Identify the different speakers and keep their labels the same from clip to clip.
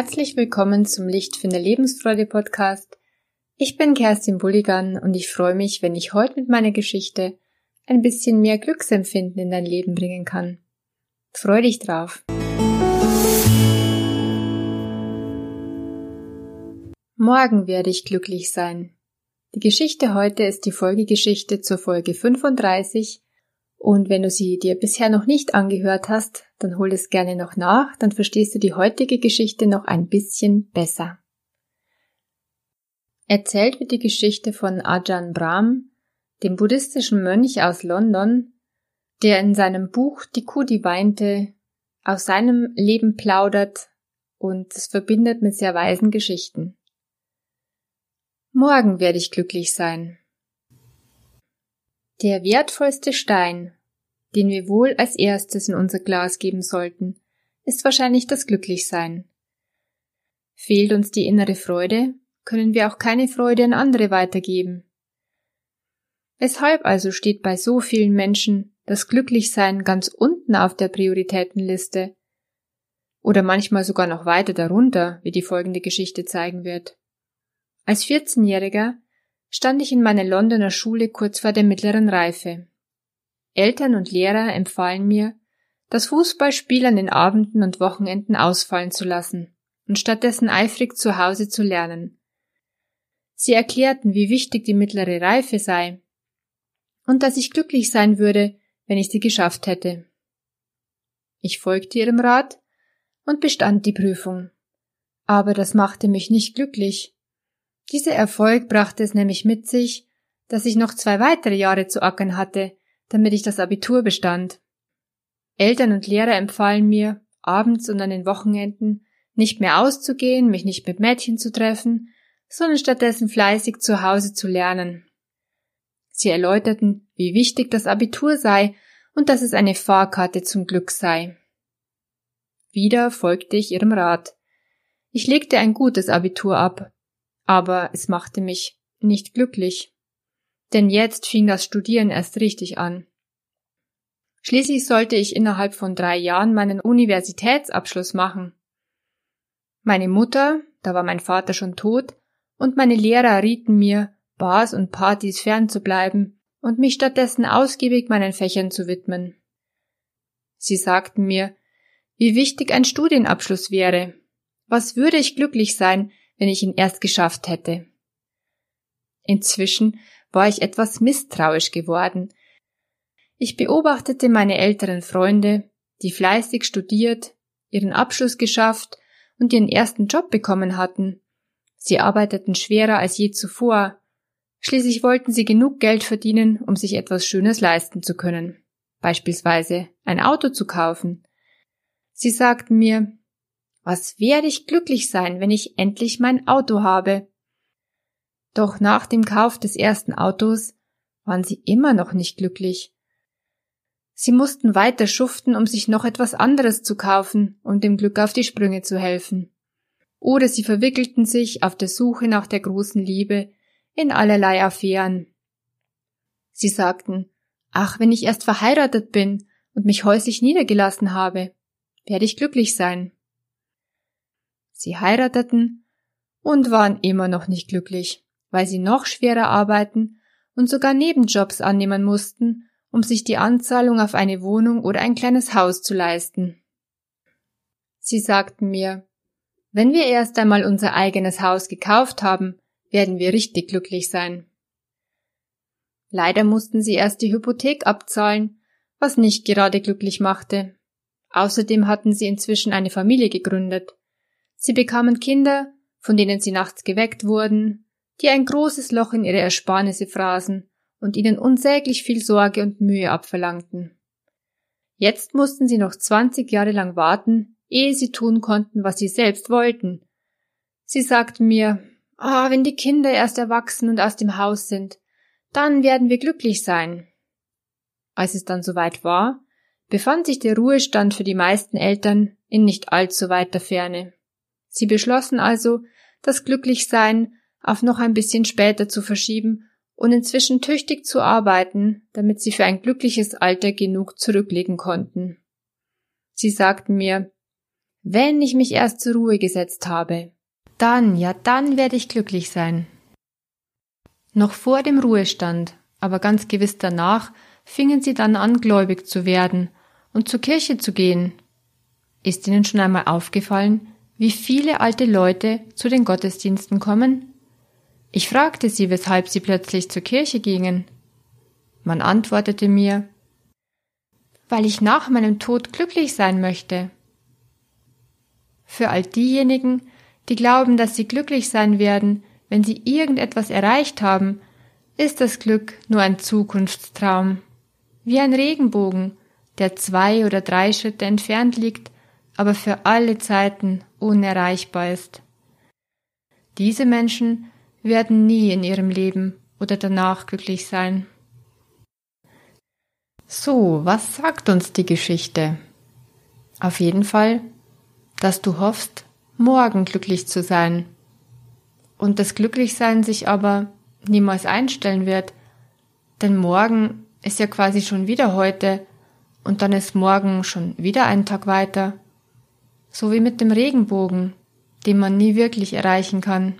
Speaker 1: Herzlich willkommen zum Lichtfinder Lebensfreude Podcast. Ich bin Kerstin Bulligan und ich freue mich, wenn ich heute mit meiner Geschichte ein bisschen mehr Glücksempfinden in dein Leben bringen kann. Freu dich drauf. Morgen werde ich glücklich sein. Die Geschichte heute ist die Folgegeschichte zur Folge 35 und wenn du sie dir bisher noch nicht angehört hast, dann hol es gerne noch nach, dann verstehst du die heutige Geschichte noch ein bisschen besser. Erzählt wird die Geschichte von Ajahn Brahm, dem buddhistischen Mönch aus London, der in seinem Buch Die Kuh, die weinte, aus seinem Leben plaudert und es verbindet mit sehr weisen Geschichten. Morgen werde ich glücklich sein. Der wertvollste Stein, den wir wohl als erstes in unser Glas geben sollten, ist wahrscheinlich das Glücklichsein. Fehlt uns die innere Freude, können wir auch keine Freude an andere weitergeben. Weshalb also steht bei so vielen Menschen das Glücklichsein ganz unten auf der Prioritätenliste? Oder manchmal sogar noch weiter darunter, wie die folgende Geschichte zeigen wird. Als 14-Jähriger stand ich in meiner Londoner Schule kurz vor der mittleren Reife. Eltern und Lehrer empfahlen mir, das Fußballspiel an den Abenden und Wochenenden ausfallen zu lassen und stattdessen eifrig zu Hause zu lernen. Sie erklärten, wie wichtig die mittlere Reife sei und dass ich glücklich sein würde, wenn ich sie geschafft hätte. Ich folgte ihrem Rat und bestand die Prüfung. Aber das machte mich nicht glücklich. Dieser Erfolg brachte es nämlich mit sich, dass ich noch zwei weitere Jahre zu ackern hatte, damit ich das Abitur bestand. Eltern und Lehrer empfahlen mir, abends und an den Wochenenden nicht mehr auszugehen, mich nicht mit Mädchen zu treffen, sondern stattdessen fleißig zu Hause zu lernen. Sie erläuterten, wie wichtig das Abitur sei und dass es eine Fahrkarte zum Glück sei. Wieder folgte ich ihrem Rat. Ich legte ein gutes Abitur ab aber es machte mich nicht glücklich. Denn jetzt fing das Studieren erst richtig an. Schließlich sollte ich innerhalb von drei Jahren meinen Universitätsabschluss machen. Meine Mutter, da war mein Vater schon tot, und meine Lehrer rieten mir, Bars und Partys fernzubleiben und mich stattdessen ausgiebig meinen Fächern zu widmen. Sie sagten mir, wie wichtig ein Studienabschluss wäre. Was würde ich glücklich sein, wenn ich ihn erst geschafft hätte. Inzwischen war ich etwas misstrauisch geworden. Ich beobachtete meine älteren Freunde, die fleißig studiert, ihren Abschluss geschafft und ihren ersten Job bekommen hatten. Sie arbeiteten schwerer als je zuvor. Schließlich wollten sie genug Geld verdienen, um sich etwas Schönes leisten zu können. Beispielsweise ein Auto zu kaufen. Sie sagten mir, was werde ich glücklich sein, wenn ich endlich mein Auto habe? Doch nach dem Kauf des ersten Autos waren sie immer noch nicht glücklich. Sie mussten weiter schuften, um sich noch etwas anderes zu kaufen und dem Glück auf die Sprünge zu helfen. Oder sie verwickelten sich auf der Suche nach der großen Liebe in allerlei Affären. Sie sagten, ach, wenn ich erst verheiratet bin und mich häuslich niedergelassen habe, werde ich glücklich sein. Sie heirateten und waren immer noch nicht glücklich, weil sie noch schwerer arbeiten und sogar Nebenjobs annehmen mussten, um sich die Anzahlung auf eine Wohnung oder ein kleines Haus zu leisten. Sie sagten mir, wenn wir erst einmal unser eigenes Haus gekauft haben, werden wir richtig glücklich sein. Leider mussten sie erst die Hypothek abzahlen, was nicht gerade glücklich machte. Außerdem hatten sie inzwischen eine Familie gegründet. Sie bekamen Kinder, von denen sie nachts geweckt wurden, die ein großes Loch in ihre Ersparnisse fraßen und ihnen unsäglich viel Sorge und Mühe abverlangten. Jetzt mussten sie noch zwanzig Jahre lang warten, ehe sie tun konnten, was sie selbst wollten. Sie sagten mir, ah, oh, wenn die Kinder erst erwachsen und aus dem Haus sind, dann werden wir glücklich sein. Als es dann soweit war, befand sich der Ruhestand für die meisten Eltern in nicht allzu weiter Ferne. Sie beschlossen also, das Glücklichsein auf noch ein bisschen später zu verschieben und inzwischen tüchtig zu arbeiten, damit sie für ein glückliches Alter genug zurücklegen konnten. Sie sagten mir, Wenn ich mich erst zur Ruhe gesetzt habe, dann, ja, dann werde ich glücklich sein. Noch vor dem Ruhestand, aber ganz gewiss danach, fingen sie dann an, gläubig zu werden und zur Kirche zu gehen. Ist Ihnen schon einmal aufgefallen, wie viele alte Leute zu den Gottesdiensten kommen? Ich fragte sie, weshalb sie plötzlich zur Kirche gingen. Man antwortete mir, weil ich nach meinem Tod glücklich sein möchte. Für all diejenigen, die glauben, dass sie glücklich sein werden, wenn sie irgendetwas erreicht haben, ist das Glück nur ein Zukunftstraum. Wie ein Regenbogen, der zwei oder drei Schritte entfernt liegt, aber für alle Zeiten unerreichbar ist. Diese Menschen werden nie in ihrem Leben oder danach glücklich sein. So, was sagt uns die Geschichte? Auf jeden Fall, dass du hoffst, morgen glücklich zu sein. Und das Glücklichsein sich aber niemals einstellen wird. Denn morgen ist ja quasi schon wieder heute und dann ist morgen schon wieder ein Tag weiter. So wie mit dem Regenbogen, den man nie wirklich erreichen kann.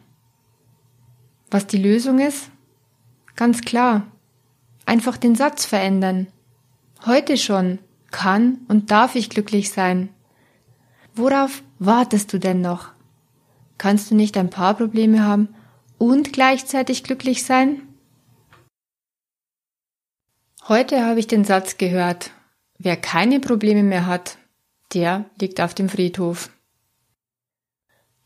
Speaker 1: Was die Lösung ist? Ganz klar. Einfach den Satz verändern. Heute schon kann und darf ich glücklich sein. Worauf wartest du denn noch? Kannst du nicht ein paar Probleme haben und gleichzeitig glücklich sein? Heute habe ich den Satz gehört, wer keine Probleme mehr hat, der liegt auf dem Friedhof.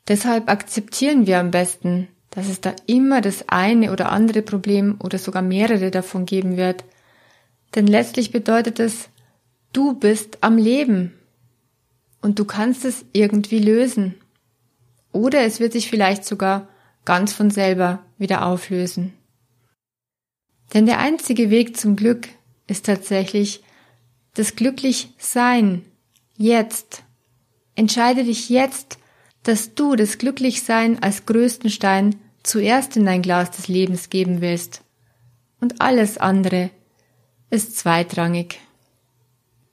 Speaker 1: Deshalb akzeptieren wir am besten, dass es da immer das eine oder andere Problem oder sogar mehrere davon geben wird. Denn letztlich bedeutet es, du bist am Leben und du kannst es irgendwie lösen. Oder es wird sich vielleicht sogar ganz von selber wieder auflösen. Denn der einzige Weg zum Glück ist tatsächlich das Glücklichsein. Jetzt. Entscheide dich jetzt, dass du das Glücklichsein als größten Stein zuerst in dein Glas des Lebens geben willst. Und alles andere ist zweitrangig.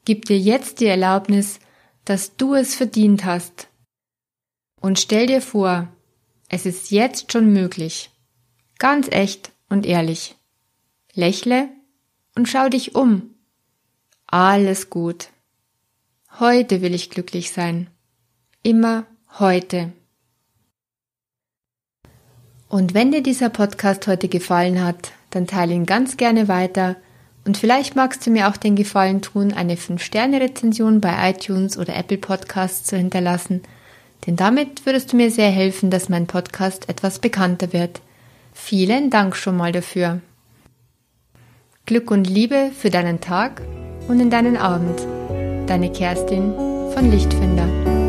Speaker 1: Gib dir jetzt die Erlaubnis, dass du es verdient hast. Und stell dir vor, es ist jetzt schon möglich. Ganz echt und ehrlich. Lächle und schau dich um. Alles gut. Heute will ich glücklich sein. Immer heute. Und wenn dir dieser Podcast heute gefallen hat, dann teile ihn ganz gerne weiter und vielleicht magst du mir auch den Gefallen tun, eine 5-Sterne-Rezension bei iTunes oder Apple Podcasts zu hinterlassen, denn damit würdest du mir sehr helfen, dass mein Podcast etwas bekannter wird. Vielen Dank schon mal dafür. Glück und Liebe für deinen Tag und in deinen Abend. Deine Kerstin von Lichtfinder.